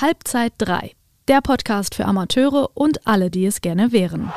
Halbzeit 3, der Podcast für Amateure und alle, die es gerne wären.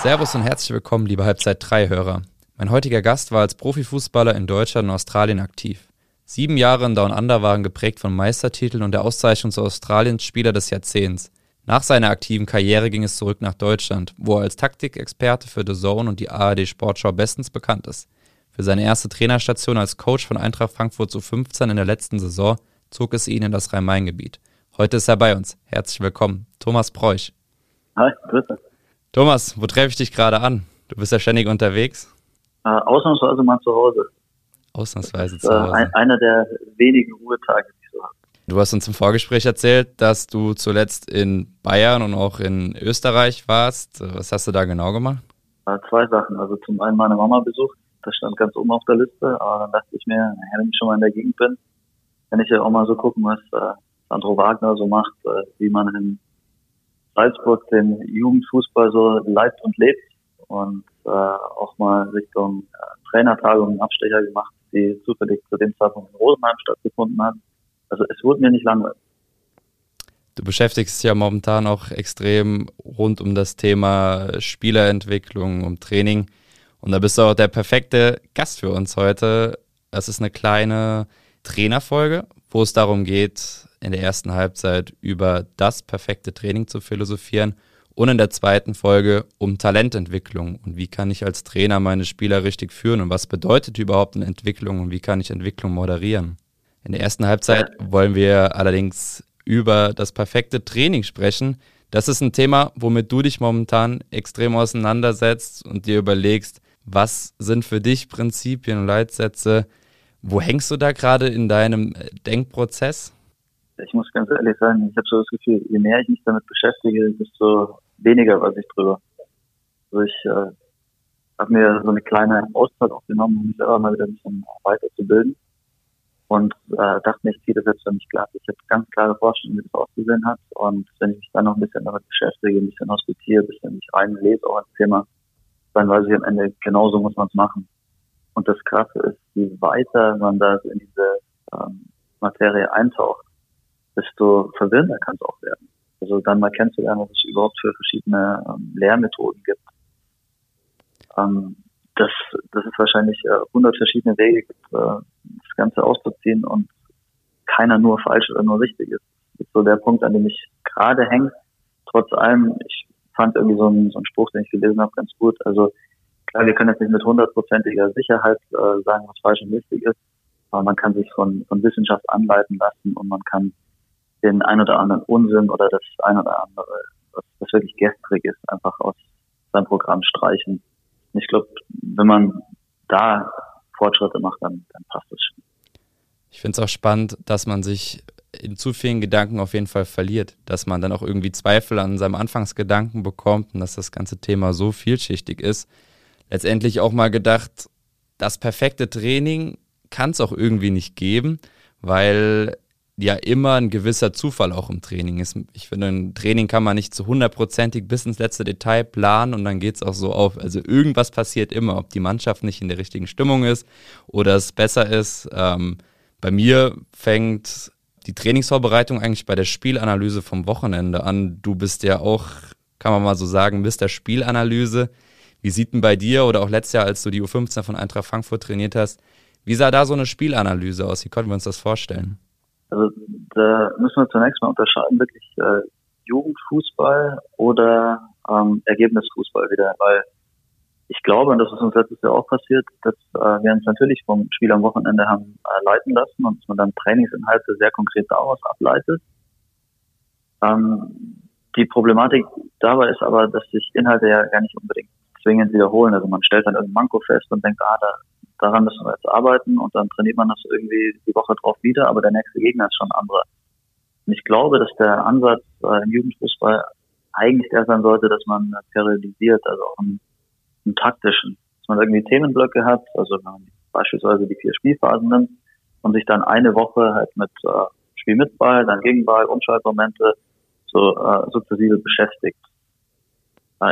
Servus und herzlich willkommen, liebe Halbzeit 3-Hörer. Mein heutiger Gast war als Profifußballer in Deutschland und Australien aktiv. Sieben Jahre in Down Under waren geprägt von Meistertiteln und der Auszeichnung zu Australiens Spieler des Jahrzehnts. Nach seiner aktiven Karriere ging es zurück nach Deutschland, wo er als Taktikexperte für The Zone und die ARD Sportschau bestens bekannt ist. Für seine erste Trainerstation als Coach von Eintracht Frankfurt zu 15 in der letzten Saison zog es ihn in das Rhein-Main-Gebiet. Heute ist er bei uns. Herzlich willkommen, Thomas Preuch. Hi, grüße. Thomas, wo treffe ich dich gerade an? Du bist ja ständig unterwegs. Äh, ausnahmsweise mal zu Hause. Ausnahmsweise zu Hause. Äh, ein, einer der wenigen Ruhetage, die ich so habe. Du hast uns im Vorgespräch erzählt, dass du zuletzt in Bayern und auch in Österreich warst. Was hast du da genau gemacht? Äh, zwei Sachen. Also zum einen meine Mama besucht. Das stand ganz oben auf der Liste. Aber dann dachte ich mir, wenn ich schon mal in der Gegend bin, kann ich ja auch mal so gucken, was äh, Sandro Wagner so macht, äh, wie man in Salzburg den Jugendfußball so leibt und lebt und äh, auch mal Richtung äh, Trainertagung Abstecher gemacht, die zufällig zu dem Zeitpunkt in Rosenheim stattgefunden hat. Also es wurde mir nicht langweilig. Du beschäftigst dich ja momentan auch extrem rund um das Thema Spielerentwicklung, um Training. Und da bist du auch der perfekte Gast für uns heute. Das ist eine kleine Trainerfolge, wo es darum geht, in der ersten Halbzeit über das perfekte Training zu philosophieren und in der zweiten Folge um Talententwicklung und wie kann ich als Trainer meine Spieler richtig führen und was bedeutet überhaupt eine Entwicklung und wie kann ich Entwicklung moderieren. In der ersten Halbzeit wollen wir allerdings über das perfekte Training sprechen. Das ist ein Thema, womit du dich momentan extrem auseinandersetzt und dir überlegst, was sind für dich Prinzipien und Leitsätze, wo hängst du da gerade in deinem äh, Denkprozess? Ich muss ganz ehrlich sagen, ich habe so das Gefühl, je mehr ich mich damit beschäftige, desto weniger weiß ich drüber. Also ich äh, habe mir so eine kleine Auszeit auch genommen, um mich selber mal wieder ein bisschen weiterzubilden. Und äh, dachte mir, ich ziehe das jetzt für mich klar. Ich habe ganz klare Vorstellungen, wie das ausgesehen hat. Und wenn ich mich dann noch ein bisschen damit beschäftige, ein bisschen hospitiere, ein bisschen mich reinlese auch als Thema, dann weiß ich am Ende, genauso muss man es machen. Und das Krasse ist, je weiter man da in diese ähm, Materie eintaucht, desto verwirrender kann es auch werden. Also dann mal kennenzulernen, was es überhaupt für verschiedene ähm, Lehrmethoden gibt. Ähm, das, das ist wahrscheinlich äh, verschiedene Wege gibt, äh, das Ganze auszuziehen und keiner nur falsch oder nur richtig ist. Das ist so der Punkt, an dem ich gerade hänge. Trotz allem, ich fand irgendwie so einen, so einen Spruch, den ich gelesen habe, ganz gut. Also Klar, wir können jetzt nicht mit hundertprozentiger Sicherheit äh, sagen, was falsch und richtig ist, aber man kann sich von, von Wissenschaft anleiten lassen und man kann den ein oder anderen Unsinn oder das ein oder andere, was, was wirklich gestrig ist, einfach aus seinem Programm streichen. Und ich glaube, wenn man da Fortschritte macht, dann, dann passt es schon. Ich finde es auch spannend, dass man sich in zu vielen Gedanken auf jeden Fall verliert, dass man dann auch irgendwie Zweifel an seinem Anfangsgedanken bekommt und dass das ganze Thema so vielschichtig ist, letztendlich auch mal gedacht, das perfekte Training kann es auch irgendwie nicht geben, weil ja immer ein gewisser Zufall auch im Training ist. Ich finde, ein Training kann man nicht zu hundertprozentig bis ins letzte Detail planen und dann geht es auch so auf. Also irgendwas passiert immer, ob die Mannschaft nicht in der richtigen Stimmung ist oder es besser ist. Ähm, bei mir fängt die Trainingsvorbereitung eigentlich bei der Spielanalyse vom Wochenende an. Du bist ja auch, kann man mal so sagen, Mr. Spielanalyse. Wie sieht denn bei dir oder auch letztes Jahr, als du die U15 von Eintracht Frankfurt trainiert hast, wie sah da so eine Spielanalyse aus? Wie konnten wir uns das vorstellen? Also da müssen wir zunächst mal unterscheiden, wirklich äh, Jugendfußball oder ähm, Ergebnisfußball wieder, weil ich glaube, und das ist uns letztes Jahr auch passiert, dass äh, wir uns natürlich vom Spiel am Wochenende haben äh, leiten lassen und dass man dann Trainingsinhalte sehr konkret daraus ableitet. Ähm, die Problematik dabei ist aber, dass sich Inhalte ja gar nicht unbedingt zwingend wiederholen. Also man stellt dann irgendein Manko fest und denkt, ah, da, daran müssen wir jetzt arbeiten und dann trainiert man das irgendwie die Woche drauf wieder, aber der nächste Gegner ist schon ein anderer. Und ich glaube, dass der Ansatz äh, im Jugendfußball eigentlich der sein sollte, dass man periodisiert, also auch einen taktischen, dass man irgendwie Themenblöcke hat, also beispielsweise die vier Spielphasen nimmt und sich dann eine Woche halt mit äh, Spiel mit Ball, dann Gegenball, Umschaltmomente so äh, sukzessive beschäftigt.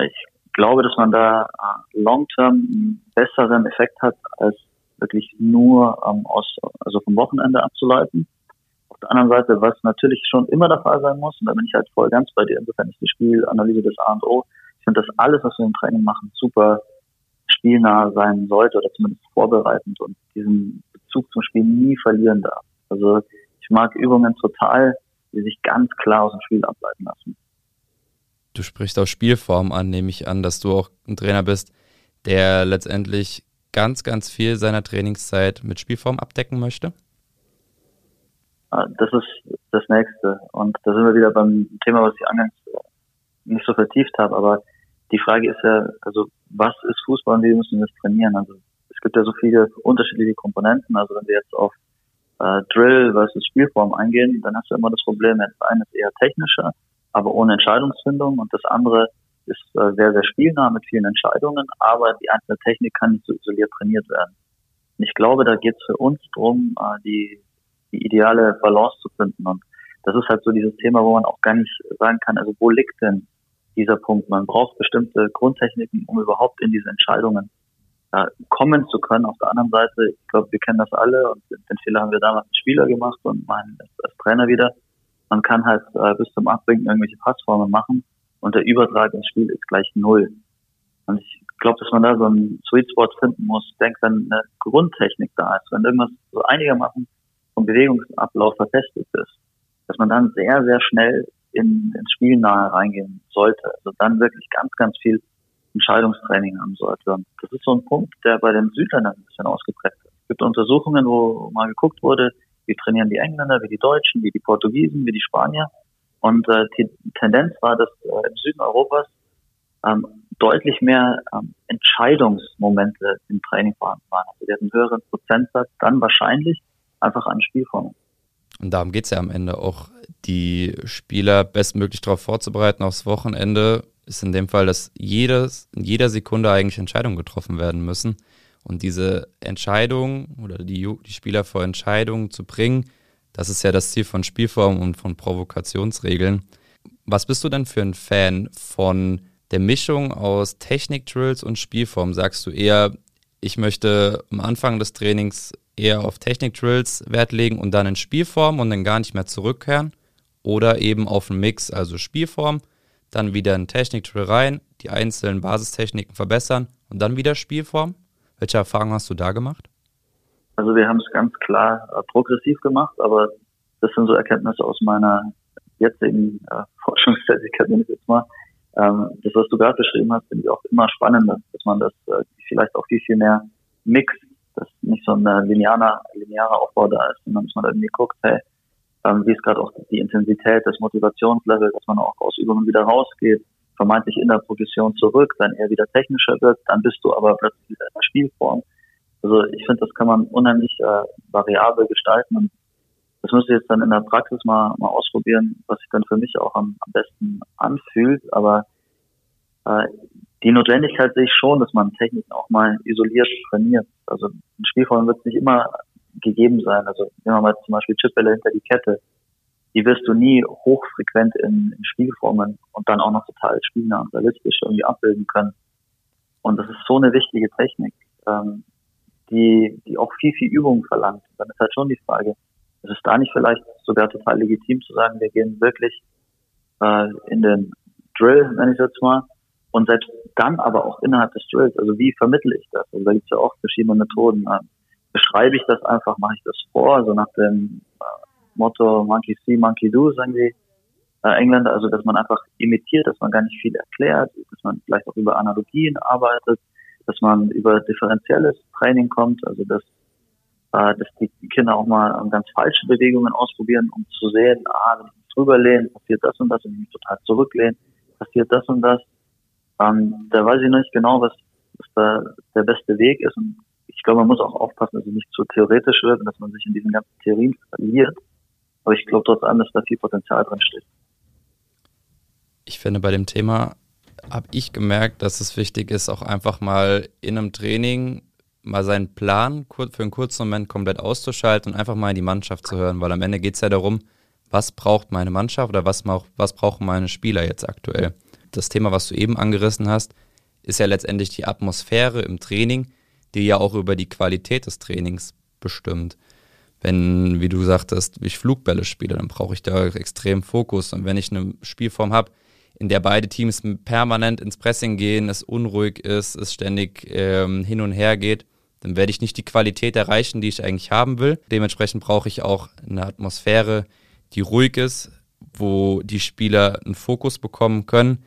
Ich glaube, dass man da äh, long-term einen besseren Effekt hat, als wirklich nur ähm, aus, also vom Wochenende abzuleiten. Auf der anderen Seite, was natürlich schon immer der Fall sein muss, und da bin ich halt voll ganz bei dir, insofern ist die Spielanalyse des A und O. Ich finde, dass alles, was wir im Training machen, super spielnah sein sollte oder zumindest vorbereitend und diesen Bezug zum Spiel nie verlieren darf. Also ich mag Übungen total, die sich ganz klar aus dem Spiel ableiten lassen. Du sprichst auch Spielform an, nehme ich an, dass du auch ein Trainer bist, der letztendlich ganz, ganz viel seiner Trainingszeit mit Spielform abdecken möchte? Ah, das ist das Nächste. Und da sind wir wieder beim Thema, was ich anfangs nicht so vertieft habe. Aber die Frage ist ja, also was ist Fußball und wie müssen wir das trainieren? Also es gibt ja so viele unterschiedliche Komponenten. Also wenn wir jetzt auf äh, Drill versus Spielform eingehen, dann hast du immer das Problem, das eine ist eher technischer, aber ohne Entscheidungsfindung und das andere ist äh, sehr, sehr spielnah mit vielen Entscheidungen, aber die einzelne Technik kann nicht so isoliert trainiert werden. Und ich glaube, da geht es für uns darum, äh, die, die ideale Balance zu finden. Und das ist halt so dieses Thema, wo man auch gar nicht sagen kann, also wo liegt denn dieser Punkt? Man braucht bestimmte Grundtechniken, um überhaupt in diese Entscheidungen äh, kommen zu können. Auf der anderen Seite, ich glaube, wir kennen das alle und den Fehler haben wir damals als Spieler gemacht und mein als Trainer wieder. Man kann halt äh, bis zum Abwinken irgendwelche Passformen machen und der Übertrag ins Spiel ist gleich null. Und ich glaube, dass man da so einen Sweet Spot finden muss. Ich denke, wenn eine Grundtechnik da ist, wenn irgendwas so einigermaßen vom Bewegungsablauf verfestigt ist, dass man dann sehr, sehr schnell in, ins Spiel nahe reingehen sollte. Also dann wirklich ganz, ganz viel Entscheidungstraining haben sollte. Und das ist so ein Punkt, der bei den Südländern ein bisschen ausgeprägt ist. Es gibt Untersuchungen, wo mal geguckt wurde, wie trainieren die Engländer, wie die Deutschen, wie die Portugiesen, wie die Spanier. Und äh, die Tendenz war, dass äh, im Süden Europas ähm, deutlich mehr ähm, Entscheidungsmomente im Training vorhanden waren. Also die hatten einen höheren Prozentsatz, dann wahrscheinlich einfach an Spielformen. Und darum geht es ja am Ende auch, die Spieler bestmöglich darauf vorzubereiten aufs Wochenende, ist in dem Fall, dass jedes, in jeder Sekunde eigentlich Entscheidungen getroffen werden müssen. Und diese Entscheidung oder die, die Spieler vor Entscheidungen zu bringen, das ist ja das Ziel von Spielformen und von Provokationsregeln. Was bist du denn für ein Fan von der Mischung aus Technik-Drills und Spielform? Sagst du eher, ich möchte am Anfang des Trainings eher auf Technik-Drills Wert legen und dann in Spielform und dann gar nicht mehr zurückkehren? Oder eben auf einen Mix, also Spielform, dann wieder ein Technik-Drill rein, die einzelnen Basistechniken verbessern und dann wieder Spielform? Welche Erfahrungen hast du da gemacht? Also wir haben es ganz klar äh, progressiv gemacht, aber das sind so Erkenntnisse aus meiner jetzigen äh, Forschungstätigkeit, nenne ich jetzt mal. Ähm, das, was du gerade beschrieben hast, finde ich auch immer spannender, dass man das äh, vielleicht auch viel, viel mehr mixt, dass nicht so ein linearer, linearer Aufbau da ist, sondern dass man irgendwie guckt, hey, ähm, wie ist gerade auch die Intensität, das Motivationslevel, dass man auch aus Übungen wieder rausgeht, vermeintlich in der Progression zurück, dann eher wieder technischer wird, dann bist du aber plötzlich wieder Spielform also ich finde, das kann man unheimlich äh, variabel gestalten und das müsste ich jetzt dann in der Praxis mal, mal ausprobieren, was sich dann für mich auch am, am besten anfühlt. Aber äh, die Notwendigkeit sehe ich schon, dass man Techniken auch mal isoliert trainiert. Also ein Spielform wird nicht immer gegeben sein. Also nehmen wir mal zum Beispiel Chipbälle hinter die Kette. Die wirst du nie hochfrequent in, in Spielformen und dann auch noch total spielnah und realistisch irgendwie abbilden können. Und das ist so eine wichtige Technik. Ähm, die, die auch viel, viel Übung verlangt. Dann ist halt schon die Frage, ist es da nicht vielleicht sogar total legitim zu sagen, wir gehen wirklich äh, in den Drill, nenne ich jetzt mal, und selbst dann aber auch innerhalb des Drills, also wie vermittle ich das? Also da gibt es ja auch verschiedene Methoden. Äh, beschreibe ich das einfach, mache ich das vor, also nach dem äh, Motto Monkey See, Monkey Do, sagen die äh, Engländer, also dass man einfach imitiert, dass man gar nicht viel erklärt, dass man vielleicht auch über Analogien arbeitet, dass man über differenzielles Training kommt, also dass, äh, dass die Kinder auch mal ganz falsche Bewegungen ausprobieren, um zu sehen, ah, wenn ich mich drüber lehne, passiert das und das, wenn ich mich total zurücklehne, passiert das und das. Ähm, da weiß ich nicht genau, was, was da der beste Weg ist. Und ich glaube, man muss auch aufpassen, dass es nicht zu theoretisch wird und dass man sich in diesen ganzen Theorien verliert. Aber ich glaube trotzdem, dass da viel Potenzial drin steht. Ich finde bei dem Thema habe ich gemerkt, dass es wichtig ist, auch einfach mal in einem Training mal seinen Plan für einen kurzen Moment komplett auszuschalten und einfach mal in die Mannschaft zu hören, weil am Ende geht es ja darum, was braucht meine Mannschaft oder was, was brauchen meine Spieler jetzt aktuell. Das Thema, was du eben angerissen hast, ist ja letztendlich die Atmosphäre im Training, die ja auch über die Qualität des Trainings bestimmt. Wenn, wie du sagtest, ich Flugbälle spiele, dann brauche ich da extrem Fokus. Und wenn ich eine Spielform habe, in der beide Teams permanent ins Pressing gehen, es unruhig ist, es ständig ähm, hin und her geht, dann werde ich nicht die Qualität erreichen, die ich eigentlich haben will. Dementsprechend brauche ich auch eine Atmosphäre, die ruhig ist, wo die Spieler einen Fokus bekommen können.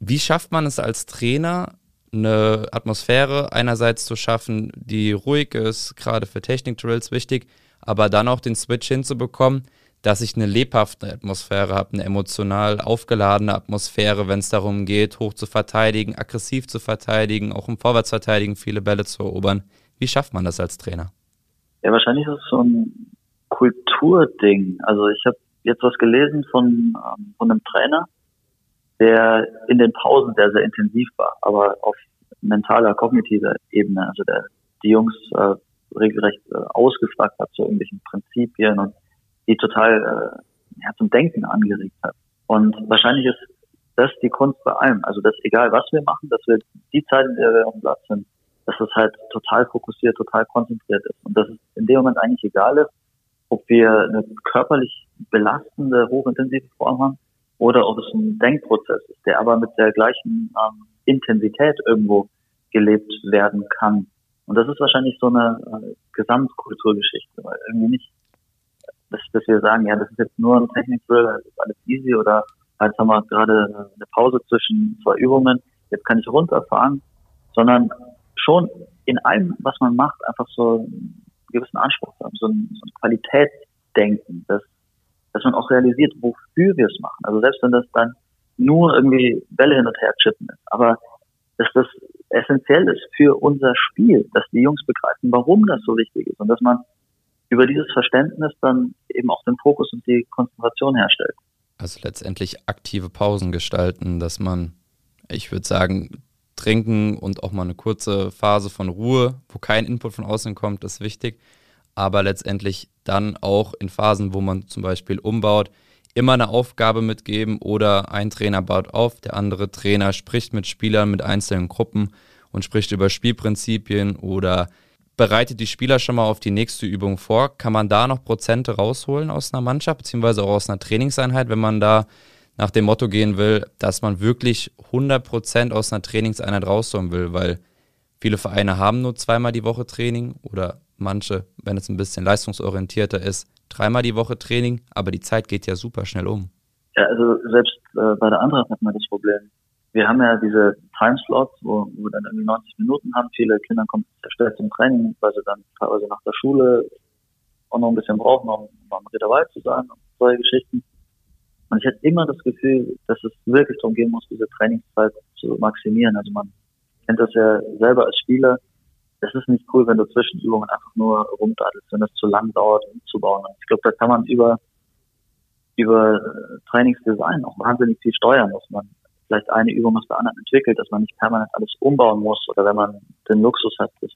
Wie schafft man es als Trainer, eine Atmosphäre einerseits zu schaffen, die ruhig ist, gerade für Technik-Drills wichtig, aber dann auch den Switch hinzubekommen, dass ich eine lebhafte Atmosphäre habe, eine emotional aufgeladene Atmosphäre, wenn es darum geht, hoch zu verteidigen, aggressiv zu verteidigen, auch im Vorwärtsverteidigen viele Bälle zu erobern. Wie schafft man das als Trainer? Ja, wahrscheinlich ist es so ein Kulturding. Also ich habe jetzt was gelesen von, ähm, von einem Trainer, der in den Pausen sehr, sehr intensiv war, aber auf mentaler, kognitiver Ebene, also der die Jungs äh, regelrecht äh, ausgefragt hat zu irgendwelchen Prinzipien und die total äh, ja, zum Denken angeregt hat. Und wahrscheinlich ist das die Kunst bei allem. Also dass egal was wir machen, dass wir die Zeit, in der wir dem Platz sind, dass es halt total fokussiert, total konzentriert ist. Und dass es in dem Moment eigentlich egal ist, ob wir eine körperlich belastende, hochintensive Form haben oder ob es ein Denkprozess ist, der aber mit der gleichen ähm, Intensität irgendwo gelebt werden kann. Und das ist wahrscheinlich so eine äh, Gesamtkulturgeschichte, weil irgendwie nicht, dass, dass wir sagen, ja, das ist jetzt nur ein Technik-Drill, das ist alles easy oder jetzt haben wir gerade eine Pause zwischen zwei Übungen, jetzt kann ich runterfahren, sondern schon in allem, was man macht, einfach so einen gewissen Anspruch haben, so ein, so ein Qualitätsdenken, dass, dass man auch realisiert, wofür wir es machen. Also selbst wenn das dann nur irgendwie Bälle hin und her chippen ist, aber dass das essentiell ist für unser Spiel, dass die Jungs begreifen, warum das so wichtig ist und dass man über dieses Verständnis dann eben auch den Fokus und die Konzentration herstellt. Also letztendlich aktive Pausen gestalten, dass man, ich würde sagen, trinken und auch mal eine kurze Phase von Ruhe, wo kein Input von außen kommt, ist wichtig. Aber letztendlich dann auch in Phasen, wo man zum Beispiel umbaut, immer eine Aufgabe mitgeben oder ein Trainer baut auf, der andere Trainer spricht mit Spielern, mit einzelnen Gruppen und spricht über Spielprinzipien oder bereitet die Spieler schon mal auf die nächste Übung vor. Kann man da noch Prozente rausholen aus einer Mannschaft, beziehungsweise auch aus einer Trainingseinheit, wenn man da nach dem Motto gehen will, dass man wirklich 100% aus einer Trainingseinheit rausholen will, weil viele Vereine haben nur zweimal die Woche Training oder manche, wenn es ein bisschen leistungsorientierter ist, dreimal die Woche Training, aber die Zeit geht ja super schnell um. Ja, also selbst äh, bei der Eintracht hat man das Problem. Wir haben ja diese Timeslots, wo, wo wir dann irgendwie 90 Minuten haben. Viele Kinder kommen schnell zum Training, weil sie dann teilweise nach der Schule auch noch ein bisschen brauchen, um, am Reederwald zu sein und solche Geschichten. Und ich hatte immer das Gefühl, dass es wirklich darum gehen muss, diese Trainingszeit zu maximieren. Also man kennt das ja selber als Spieler. Es ist nicht cool, wenn du zwischen Übungen einfach nur rumdattelst, wenn das zu lang dauert, umzubauen. Und ich glaube, da kann man über, über Trainingsdesign auch wahnsinnig viel steuern, dass man vielleicht eine Übung aus der anderen entwickelt, dass man nicht permanent alles umbauen muss oder wenn man den Luxus hat, dass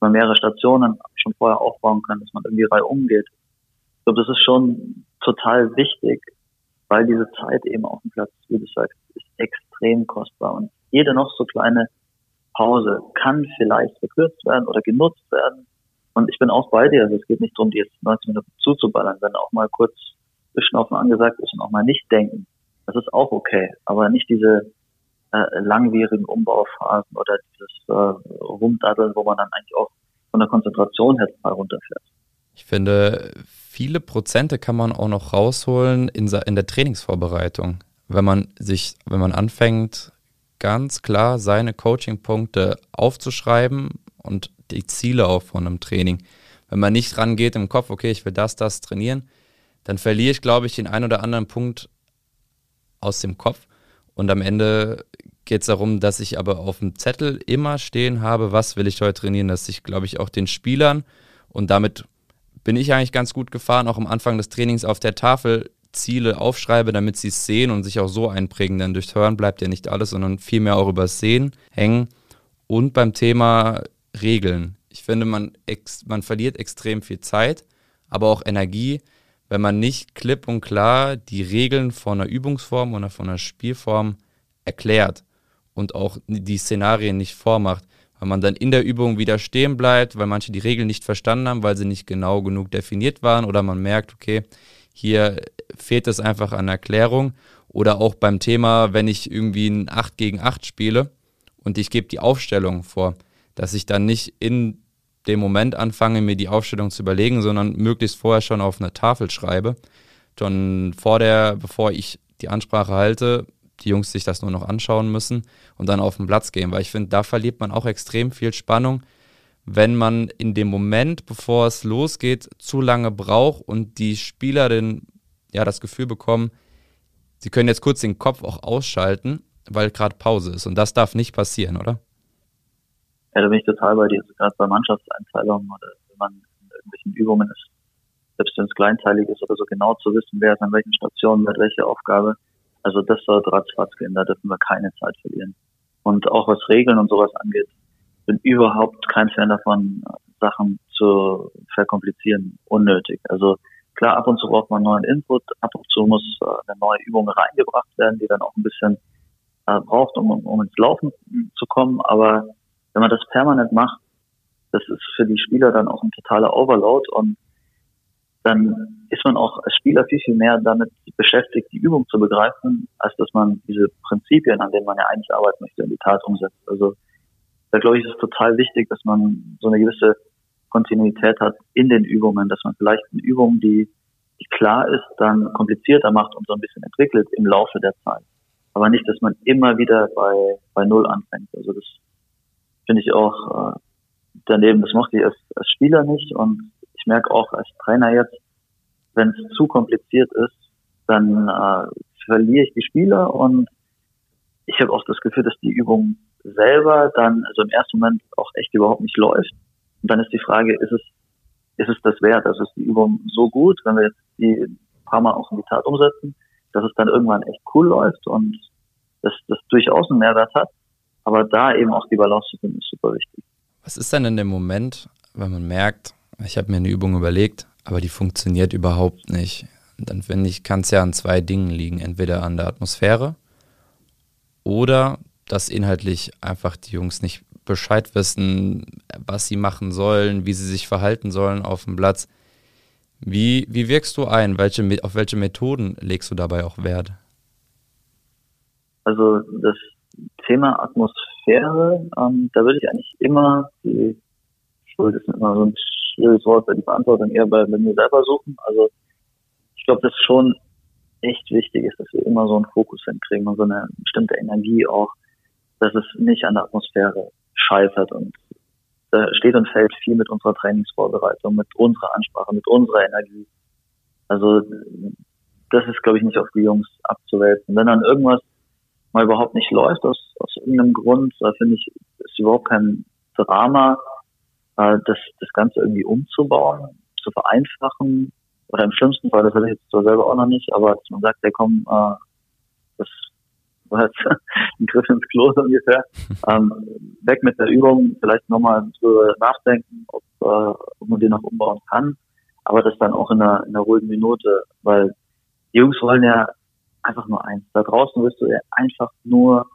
man mehrere Stationen schon vorher aufbauen kann, dass man irgendwie Reihe umgeht. Ich glaube, das ist schon total wichtig, weil diese Zeit eben auf dem Platz, wie du sagst, ist extrem kostbar und jede noch so kleine Pause kann vielleicht verkürzt werden oder genutzt werden. Und ich bin auch bei dir, also es geht nicht darum, die jetzt 19 Minuten zuzuballern, wenn auch mal kurz Durchschnaufen angesagt ist und auch mal nicht denken. Das ist auch okay, aber nicht diese äh, langwierigen Umbauphasen oder dieses äh, Rumdaddeln, wo man dann eigentlich auch von der Konzentration her mal runterfährt. Ich finde, viele Prozente kann man auch noch rausholen in, in der Trainingsvorbereitung. Wenn man sich, wenn man anfängt, ganz klar seine Coaching-Punkte aufzuschreiben und die Ziele auch von einem Training. Wenn man nicht rangeht im Kopf, okay, ich will das, das trainieren, dann verliere ich, glaube ich, den einen oder anderen Punkt aus dem Kopf. Und am Ende geht es darum, dass ich aber auf dem Zettel immer stehen habe, was will ich heute trainieren, dass ich, glaube ich, auch den Spielern und damit bin ich eigentlich ganz gut gefahren, auch am Anfang des Trainings auf der Tafel Ziele aufschreibe, damit sie es sehen und sich auch so einprägen. Denn durchs Hören bleibt ja nicht alles, sondern vielmehr auch übers Sehen hängen. Und beim Thema Regeln. Ich finde, man, man verliert extrem viel Zeit, aber auch Energie, wenn man nicht klipp und klar die Regeln von einer Übungsform oder von einer Spielform erklärt und auch die Szenarien nicht vormacht. weil man dann in der Übung wieder stehen bleibt, weil manche die Regeln nicht verstanden haben, weil sie nicht genau genug definiert waren oder man merkt, okay, hier fehlt es einfach an Erklärung oder auch beim Thema, wenn ich irgendwie ein 8 gegen 8 spiele und ich gebe die Aufstellung vor, dass ich dann nicht in dem Moment anfange, mir die Aufstellung zu überlegen, sondern möglichst vorher schon auf eine Tafel schreibe. Schon vor der, bevor ich die Ansprache halte, die Jungs sich das nur noch anschauen müssen und dann auf den Platz gehen, weil ich finde, da verliert man auch extrem viel Spannung, wenn man in dem Moment, bevor es losgeht, zu lange braucht und die Spieler den, ja, das Gefühl bekommen, sie können jetzt kurz den Kopf auch ausschalten, weil gerade Pause ist. Und das darf nicht passieren, oder? Ja, da bin ich total bei dir. Also gerade bei Mannschaftseinteilungen oder wenn man in irgendwelchen Übungen ist, selbst wenn es kleinteilig ist oder so genau zu wissen, wer ist an welchen Stationen mit welcher Aufgabe. Also das soll ratzfatz gehen, da dürfen wir keine Zeit verlieren. Und auch was Regeln und sowas angeht, bin überhaupt kein Fan davon, Sachen zu verkomplizieren, unnötig. Also klar, ab und zu braucht man neuen Input, ab und zu muss äh, eine neue Übung reingebracht werden, die dann auch ein bisschen äh, braucht, um, um ins Laufen zu kommen. Aber wenn man das permanent macht, das ist für die Spieler dann auch ein totaler Overload und dann ist man auch als Spieler viel, viel mehr damit beschäftigt, die Übung zu begreifen, als dass man diese Prinzipien, an denen man ja eigentlich arbeiten möchte, in die Tat umsetzt. Also da glaube ich, ist es total wichtig, dass man so eine gewisse Kontinuität hat in den Übungen, dass man vielleicht eine Übung, die, die klar ist, dann komplizierter macht und so ein bisschen entwickelt im Laufe der Zeit. Aber nicht, dass man immer wieder bei, bei Null anfängt. Also das finde ich auch äh, daneben, das mochte ich als, als Spieler nicht und ich merke auch als Trainer jetzt, wenn es zu kompliziert ist, dann äh, verliere ich die Spieler und ich habe auch das Gefühl, dass die Übung selber dann, also im ersten Moment auch echt überhaupt nicht läuft. Und dann ist die Frage, ist es, ist es das wert? Also ist die Übung so gut, wenn wir jetzt die paar Mal auch in die Tat umsetzen, dass es dann irgendwann echt cool läuft und dass das durchaus einen Mehrwert hat. Aber da eben auch die Balance zu finden, ist super wichtig. Was ist denn in dem Moment, wenn man merkt, ich habe mir eine Übung überlegt, aber die funktioniert überhaupt nicht? Dann finde ich, kann es ja an zwei Dingen liegen. Entweder an der Atmosphäre oder dass inhaltlich einfach die Jungs nicht Bescheid wissen, was sie machen sollen, wie sie sich verhalten sollen auf dem Platz. Wie, wie wirkst du ein? Welche, auf welche Methoden legst du dabei auch Wert? Also das Thema Atmosphäre, ähm, da würde ich eigentlich immer, die Schuld ist immer so ein schwieriges Wort, bei die Verantwortung eher bei, bei mir selber suchen. Also ich glaube, das schon echt wichtig ist, dass wir immer so einen Fokus hinkriegen und so eine bestimmte Energie auch, dass es nicht an der Atmosphäre scheitert und da steht und fällt viel mit unserer Trainingsvorbereitung, mit unserer Ansprache, mit unserer Energie. Also das ist, glaube ich, nicht auf die Jungs abzuwälzen. Wenn dann irgendwas mal überhaupt nicht läuft aus, aus irgendeinem Grund, da finde ich, ist überhaupt kein Drama, äh, das, das Ganze irgendwie umzubauen, zu vereinfachen, oder im schlimmsten Fall, das hatte ich jetzt zwar selber auch noch nicht, aber dass man sagt, ja komm, äh, das war jetzt ein Griff ins Klo ungefähr. Ähm, weg mit der Übung, vielleicht nochmal drüber nachdenken, ob, äh, ob man die noch umbauen kann, aber das dann auch in einer, in einer ruhigen Minute, weil die Jungs wollen ja einfach nur eins. Da draußen wirst du einfach nur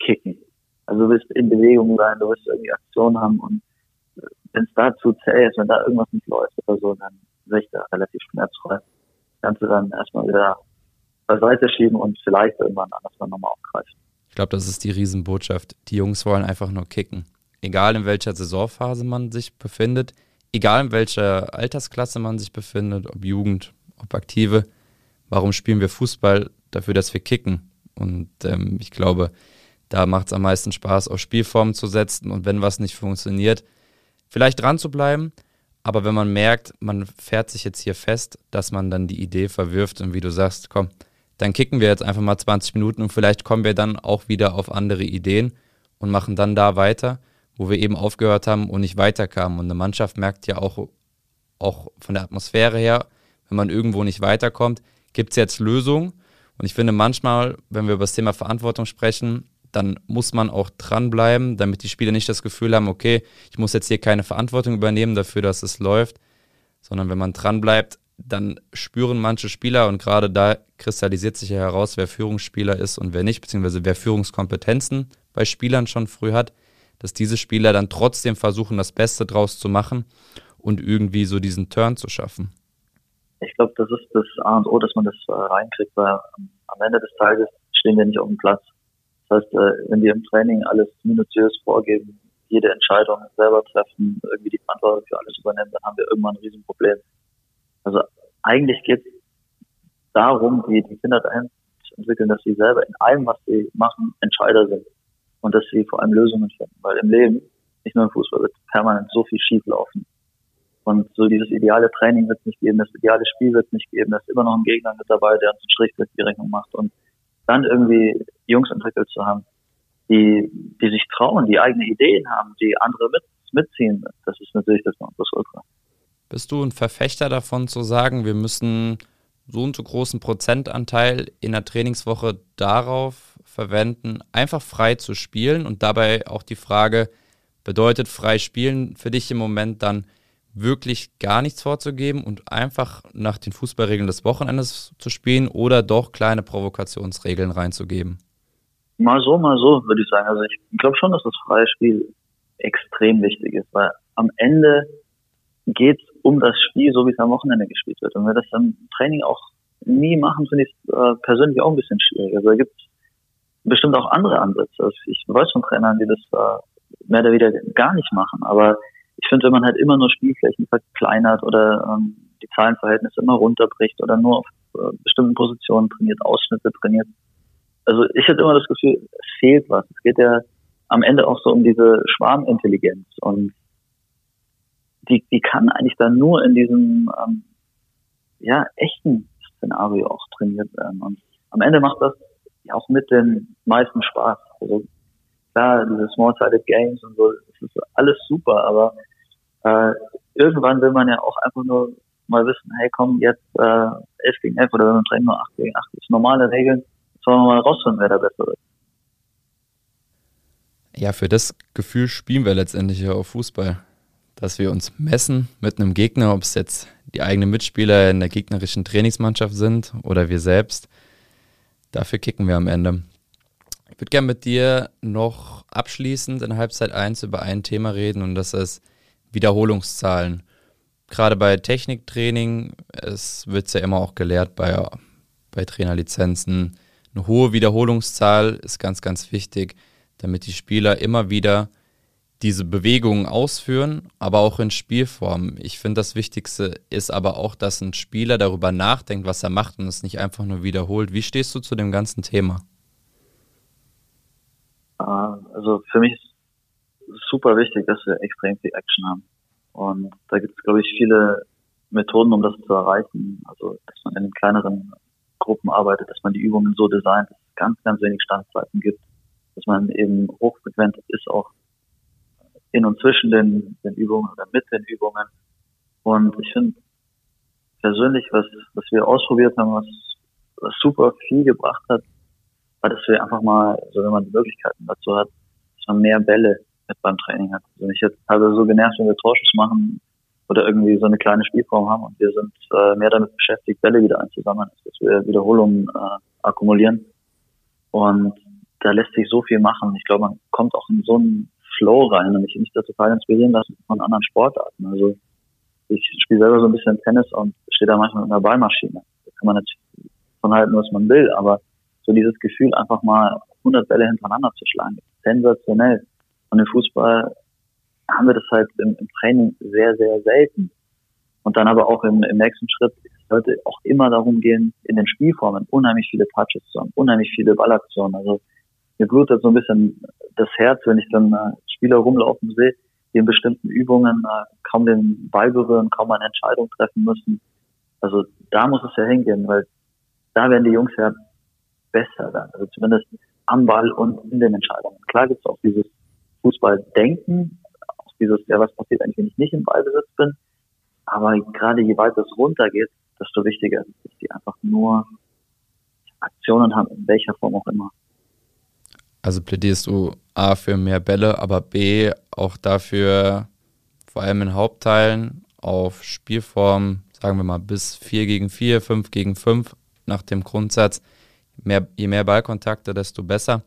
kicken. Also du willst in Bewegung sein, du willst irgendwie Aktion haben und wenn es dazu zählt, wenn da irgendwas nicht läuft oder so, dann sehe ich da relativ schmerzfrei. Das Ganze dann erstmal wieder beiseite schieben und vielleicht irgendwann anders dann nochmal aufgreifen. Ich glaube, das ist die Riesenbotschaft. Die Jungs wollen einfach nur kicken. Egal in welcher Saisonphase man sich befindet, egal in welcher Altersklasse man sich befindet, ob Jugend, ob Aktive, warum spielen wir Fußball? Dafür, dass wir kicken. Und ähm, ich glaube, da macht es am meisten Spaß, auf Spielformen zu setzen und wenn was nicht funktioniert, vielleicht dran zu bleiben, aber wenn man merkt, man fährt sich jetzt hier fest, dass man dann die Idee verwirft und wie du sagst, komm, dann kicken wir jetzt einfach mal 20 Minuten und vielleicht kommen wir dann auch wieder auf andere Ideen und machen dann da weiter, wo wir eben aufgehört haben und nicht weiterkamen. Und eine Mannschaft merkt ja auch, auch von der Atmosphäre her, wenn man irgendwo nicht weiterkommt, gibt es jetzt Lösungen. Und ich finde manchmal, wenn wir über das Thema Verantwortung sprechen, dann muss man auch dranbleiben, damit die Spieler nicht das Gefühl haben, okay, ich muss jetzt hier keine Verantwortung übernehmen dafür, dass es läuft, sondern wenn man dranbleibt, dann spüren manche Spieler und gerade da kristallisiert sich ja heraus, wer Führungsspieler ist und wer nicht, beziehungsweise wer Führungskompetenzen bei Spielern schon früh hat, dass diese Spieler dann trotzdem versuchen, das Beste draus zu machen und irgendwie so diesen Turn zu schaffen? Ich glaube, das ist das A und O, dass man das äh, reinkriegt, weil am Ende des Tages stehen wir nicht auf dem Platz. Das heißt, äh, wenn wir im Training alles minutiös vorgeben, jede Entscheidung selber treffen, irgendwie die Verantwortung für alles übernehmen, dann haben wir irgendwann ein Riesenproblem. Also eigentlich geht es darum, die, die Kinder dahin zu entwickeln, dass sie selber in allem, was sie machen, Entscheider sind. Und dass sie vor allem Lösungen finden. Weil im Leben, nicht nur im Fußball, wird permanent so viel schief laufen. Und so dieses ideale Training wird es nicht geben, das ideale Spiel wird es nicht geben, da ist immer noch ein Gegner mit dabei, der uns einen Strich durch die Rechnung macht. Und dann irgendwie Jungs entwickelt zu haben, die, die sich trauen, die eigene Ideen haben, die andere mit, mitziehen, das ist natürlich das Nonplusultra. Bist du ein Verfechter davon zu sagen, wir müssen so einen so großen Prozentanteil in der Trainingswoche darauf verwenden, einfach frei zu spielen und dabei auch die Frage, bedeutet frei spielen für dich im Moment dann wirklich gar nichts vorzugeben und einfach nach den Fußballregeln des Wochenendes zu spielen oder doch kleine Provokationsregeln reinzugeben? Mal so, mal so, würde ich sagen. Also ich glaube schon, dass das freie Spiel extrem wichtig ist, weil am Ende geht es um das Spiel, so wie es am Wochenende gespielt wird. Und wenn wir das im Training auch nie machen, finde ich es äh, persönlich auch ein bisschen schwierig. Also da gibt es bestimmt auch andere Ansätze. Also ich weiß von Trainern, die das äh, mehr oder weniger gar nicht machen. Aber ich finde, wenn man halt immer nur Spielflächen verkleinert oder ähm, die Zahlenverhältnisse immer runterbricht oder nur auf äh, bestimmten Positionen trainiert, Ausschnitte trainiert, also ich hätte immer das Gefühl, es fehlt was. Es geht ja am Ende auch so um diese Schwarmintelligenz und die, die kann eigentlich dann nur in diesem ähm, ja echten Szenario auch trainiert werden. Und am Ende macht das ja auch mit den meisten Spaß. Also klar, diese Small-Sided Games und so, das ist alles super, aber äh, irgendwann will man ja auch einfach nur mal wissen, hey komm, jetzt äh, 11 gegen 11 oder wenn man trainiert nur 8 gegen 8, das ist normale Regeln sollen wir mal rausfinden, wer der Bessere ist. Ja, für das Gefühl spielen wir letztendlich ja auch Fußball. Dass wir uns messen mit einem Gegner, ob es jetzt die eigenen Mitspieler in der gegnerischen Trainingsmannschaft sind oder wir selbst. Dafür kicken wir am Ende. Ich würde gerne mit dir noch abschließend in Halbzeit 1 über ein Thema reden und das ist Wiederholungszahlen. Gerade bei Techniktraining, es wird ja immer auch gelehrt bei, bei Trainerlizenzen, eine hohe Wiederholungszahl ist ganz, ganz wichtig, damit die Spieler immer wieder diese Bewegungen ausführen, aber auch in Spielform. Ich finde, das Wichtigste ist aber auch, dass ein Spieler darüber nachdenkt, was er macht und es nicht einfach nur wiederholt. Wie stehst du zu dem ganzen Thema? Ah, also für mich ist super wichtig, dass wir extrem viel Action haben. Und da gibt es, glaube ich, viele Methoden, um das zu erreichen. Also, dass man in kleineren Gruppen arbeitet, dass man die Übungen so designt, dass es ganz, ganz wenig Standzeiten gibt, dass man eben hochfrequent ist auch in und zwischen den, den Übungen oder mit den Übungen. Und ich finde persönlich, was, was wir ausprobiert haben, was, was super viel gebracht hat, war, dass wir einfach mal, so wenn man die Möglichkeiten dazu hat, dass man mehr Bälle mit beim Training hat. Also ich jetzt habe so genervt, wenn wir Torschuss machen, oder irgendwie so eine kleine Spielform haben und wir sind äh, mehr damit beschäftigt, Bälle wieder einzusammeln, dass wir Wiederholungen äh, akkumulieren. Und da lässt sich so viel machen. Ich glaube, man kommt auch in so einen Flow rein und ich mich da total inspirieren lassen von anderen Sportarten. Also ich spiele selber so ein bisschen Tennis und stehe da manchmal mit einer Ballmaschine. Da kann man jetzt von halten, was man will, aber so dieses Gefühl, einfach mal 100 Bälle hintereinander zu schlagen, sensationell. Und im Fußball haben wir das halt im, im Training sehr, sehr selten. Und dann aber auch im, im nächsten Schritt sollte auch immer darum gehen, in den Spielformen unheimlich viele Touches zu haben, unheimlich viele Ballaktionen. Also mir blutet so ein bisschen das Herz, wenn ich dann äh, Spieler rumlaufen sehe, die in bestimmten Übungen äh, kaum den Ball berühren, kaum eine Entscheidung treffen müssen. Also da muss es ja hingehen, weil da werden die Jungs ja besser dann. Also zumindest am Ball und in den Entscheidungen. Klar gibt es auch dieses Fußballdenken, dieses, ja, was passiert eigentlich, wenn ich nicht im Ballbesitz bin. Aber gerade je weiter es runtergeht, desto wichtiger ist dass die einfach nur Aktionen haben, in welcher Form auch immer. Also plädierst du A für mehr Bälle, aber B auch dafür, vor allem in Hauptteilen, auf Spielform, sagen wir mal, bis 4 gegen 4, 5 gegen 5, nach dem Grundsatz, mehr, je mehr Ballkontakte, desto besser.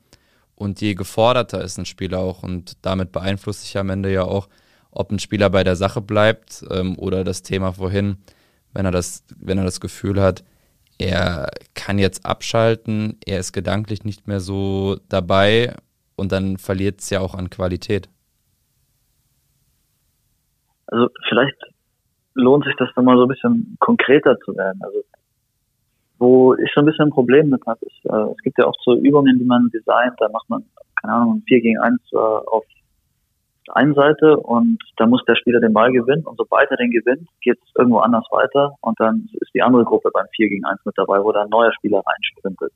Und je geforderter ist ein Spieler auch und damit beeinflusst sich am Ende ja auch, ob ein Spieler bei der Sache bleibt ähm, oder das Thema vorhin, wenn er das, wenn er das Gefühl hat, er kann jetzt abschalten, er ist gedanklich nicht mehr so dabei und dann verliert es ja auch an Qualität. Also vielleicht lohnt sich das dann mal so ein bisschen konkreter zu werden. Also wo ich so ein bisschen ein Problem mit habe, ist, äh, es gibt ja auch so Übungen, die man designt, da macht man, keine Ahnung, 4 gegen 1 äh, auf der einen Seite und da muss der Spieler den Ball gewinnen und sobald er den gewinnt, geht es irgendwo anders weiter und dann ist die andere Gruppe beim 4 gegen 1 mit dabei, wo da ein neuer Spieler reinsprintet.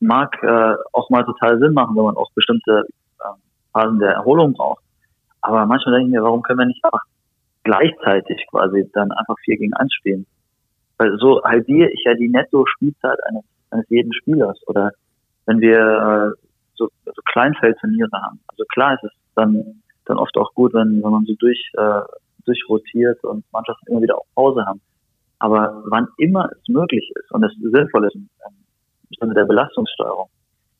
Mag äh, auch mal total Sinn machen, wenn man auch bestimmte äh, Phasen der Erholung braucht. Aber manchmal denke ich mir, warum können wir nicht einfach gleichzeitig quasi dann einfach 4 gegen 1 spielen? Weil so halbiere ich ja die Netto-Spielzeit eines, eines jeden Spielers. Oder wenn wir äh, so, so Kleinfeldturniere haben. Also klar ist es dann, dann oft auch gut, wenn, wenn man so durch, äh, durchrotiert und Mannschaften immer wieder auch Pause haben. Aber wann immer es möglich ist und es sinnvoll ist, im Sinne der Belastungssteuerung,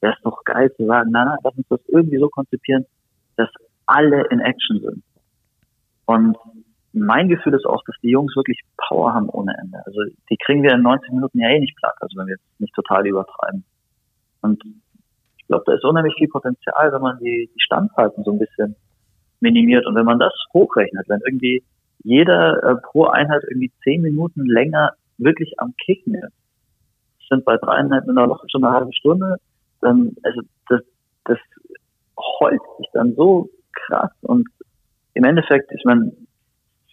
wäre es doch geil zu sagen, nein, nein, lass uns das irgendwie so konzipieren, dass alle in Action sind. Und mein Gefühl ist auch, dass die Jungs wirklich Power haben ohne Ende. Also die kriegen wir in 90 Minuten ja eh nicht platt, also wenn wir jetzt nicht total übertreiben. Und ich glaube, da ist unheimlich viel Potenzial, wenn man die, die Standzeiten so ein bisschen minimiert und wenn man das hochrechnet, wenn irgendwie jeder äh, pro Einheit irgendwie zehn Minuten länger wirklich am Kicken ist. Sind bei dreieinhalb in der Woche schon eine halbe Stunde, dann, also das, das heult sich dann so krass und im Endeffekt, ich meine,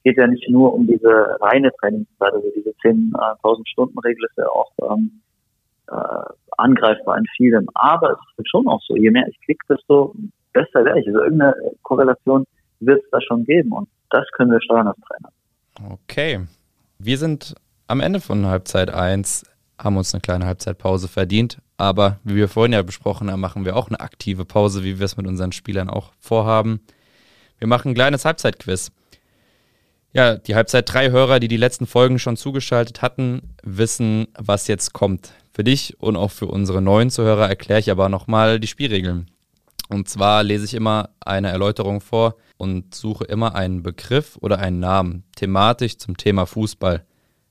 geht ja nicht nur um diese reine Trainingszeit, also diese 10.000 Stunden Regel ist ja auch ähm, äh, angreifbar in vielem. Aber es ist schon auch so, je mehr ich klicke, desto besser wäre ich. Also irgendeine Korrelation wird es da schon geben und das können wir steuern als Trainer. Okay. Wir sind am Ende von Halbzeit 1, haben uns eine kleine Halbzeitpause verdient, aber wie wir vorhin ja besprochen haben, machen wir auch eine aktive Pause, wie wir es mit unseren Spielern auch vorhaben. Wir machen ein kleines Halbzeitquiz. Ja, die Halbzeit 3 Hörer, die die letzten Folgen schon zugeschaltet hatten, wissen, was jetzt kommt. Für dich und auch für unsere neuen Zuhörer erkläre ich aber nochmal die Spielregeln. Und zwar lese ich immer eine Erläuterung vor und suche immer einen Begriff oder einen Namen thematisch zum Thema Fußball.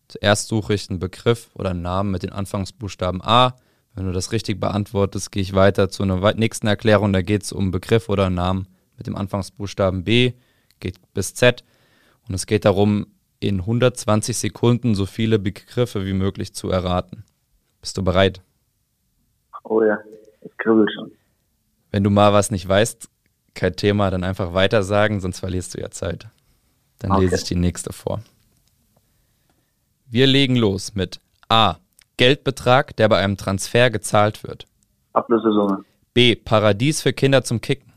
Zuerst suche ich einen Begriff oder einen Namen mit den Anfangsbuchstaben A. Wenn du das richtig beantwortest, gehe ich weiter zu einer nächsten Erklärung. Da geht es um Begriff oder einen Namen mit dem Anfangsbuchstaben B, geht bis Z. Und es geht darum, in 120 Sekunden so viele Begriffe wie möglich zu erraten. Bist du bereit? Oh ja, ich kribbel schon. Wenn du mal was nicht weißt, kein Thema, dann einfach weiter sagen, sonst verlierst du ja Zeit. Dann okay. lese ich die nächste vor. Wir legen los mit A. Geldbetrag, der bei einem Transfer gezahlt wird. Ablösesumme. B. Paradies für Kinder zum Kicken.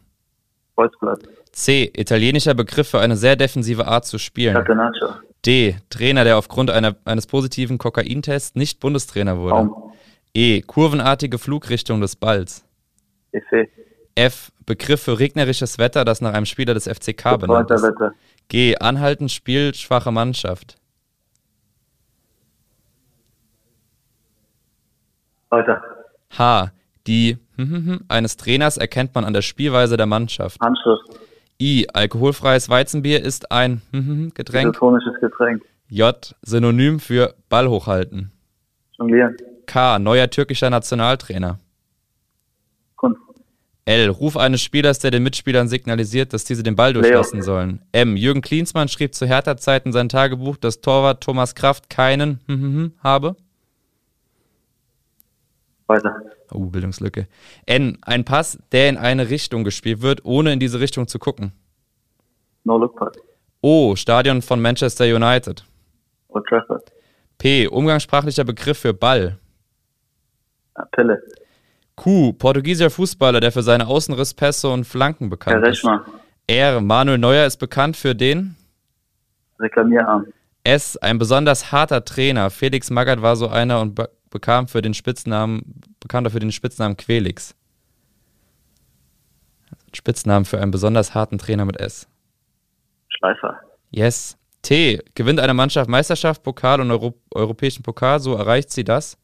Holzblatt. C. Italienischer Begriff für eine sehr defensive Art zu spielen. Catenaccio. D. Trainer, der aufgrund einer, eines positiven Kokaintests nicht Bundestrainer wurde. Baum. E. Kurvenartige Flugrichtung des Balls. Efe. F. Begriff für regnerisches Wetter, das nach einem Spieler des FCK benannt ist. Wetter. G. Anhalten, Spiel, schwache Mannschaft. Weiter. H. Die hm, hm, hm, eines Trainers erkennt man an der Spielweise der Mannschaft. Handschrift. I. Alkoholfreies Weizenbier ist ein Getränk. Isotonisches Getränk. J. Synonym für Ball hochhalten. Jonglieren. K. Neuer türkischer Nationaltrainer. Kunst. L. Ruf eines Spielers, der den Mitspielern signalisiert, dass diese den Ball durchlassen Leo. sollen. M. Jürgen Klinsmann schrieb zu Hertha-Zeiten sein Tagebuch, dass Torwart Thomas Kraft keinen habe. Weiter. Oh, Bildungslücke. N. Ein Pass, der in eine Richtung gespielt wird, ohne in diese Richtung zu gucken. No Look Pass. O. Stadion von Manchester United. Old Trafford. P. Umgangssprachlicher Begriff für Ball. Pille. Q. Portugiesischer Fußballer, der für seine Außenrisspässe und Flanken bekannt ist. R. Manuel Neuer ist bekannt für den. Reklamierarm. S. Ein besonders harter Trainer. Felix Magath war so einer und bekam für den Spitznamen, bekam dafür den Spitznamen Quelix. Spitznamen für einen besonders harten Trainer mit S. Schleifer. Yes. T. Gewinnt eine Mannschaft Meisterschaft, Pokal und Euro europäischen Pokal, so erreicht sie das.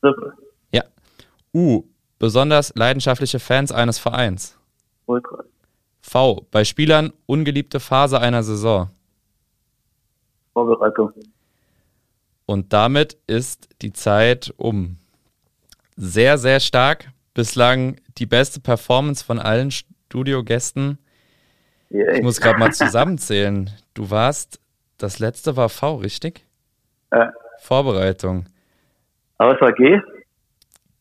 Sippe. Ja. U. Besonders leidenschaftliche Fans eines Vereins. Ultras. V. Bei Spielern ungeliebte Phase einer Saison. Vorbereitung. Und damit ist die Zeit um. Sehr, sehr stark. Bislang die beste Performance von allen Studiogästen. Ich muss gerade mal zusammenzählen. Du warst, das letzte war V, richtig? Äh, Vorbereitung. aber es war G.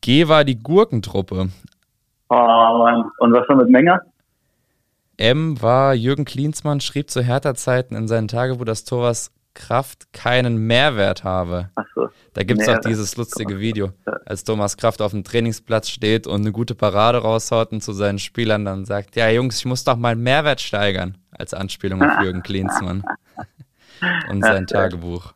G war die Gurkentruppe. Oh Mann. Und was war mit Menger? M war Jürgen Klinsmann, schrieb zu Hertha-Zeiten in seinen Tagebuch, dass Thomas Kraft keinen Mehrwert habe. Achso. Da gibt es auch dieses lustige Video, als Thomas Kraft auf dem Trainingsplatz steht und eine gute Parade raushaut und zu seinen Spielern dann sagt, ja Jungs, ich muss doch mal Mehrwert steigern, als Anspielung auf Jürgen Klinsmann und sein Tagebuch.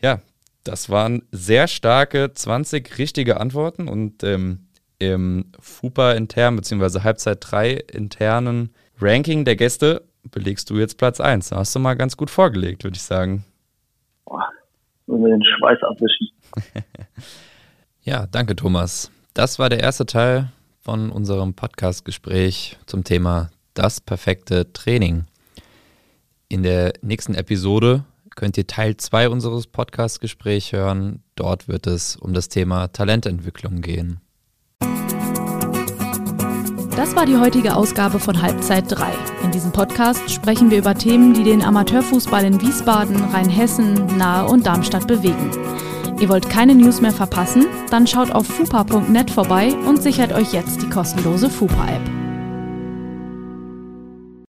Ja, das waren sehr starke 20 richtige Antworten und ähm, im FUPA intern bzw. Halbzeit 3 internen Ranking der Gäste belegst du jetzt Platz 1. Da hast du mal ganz gut vorgelegt, würde ich sagen. Boah. Mir den Schweiß abwischen. Ja, danke Thomas. Das war der erste Teil von unserem Podcast-Gespräch zum Thema das perfekte Training. In der nächsten Episode könnt ihr Teil 2 unseres Podcast-Gesprächs hören. Dort wird es um das Thema Talententwicklung gehen. Das war die heutige Ausgabe von Halbzeit 3. In diesem Podcast sprechen wir über Themen, die den Amateurfußball in Wiesbaden, Rheinhessen, Nahe und Darmstadt bewegen. Ihr wollt keine News mehr verpassen? Dann schaut auf fupa.net vorbei und sichert euch jetzt die kostenlose Fupa-App.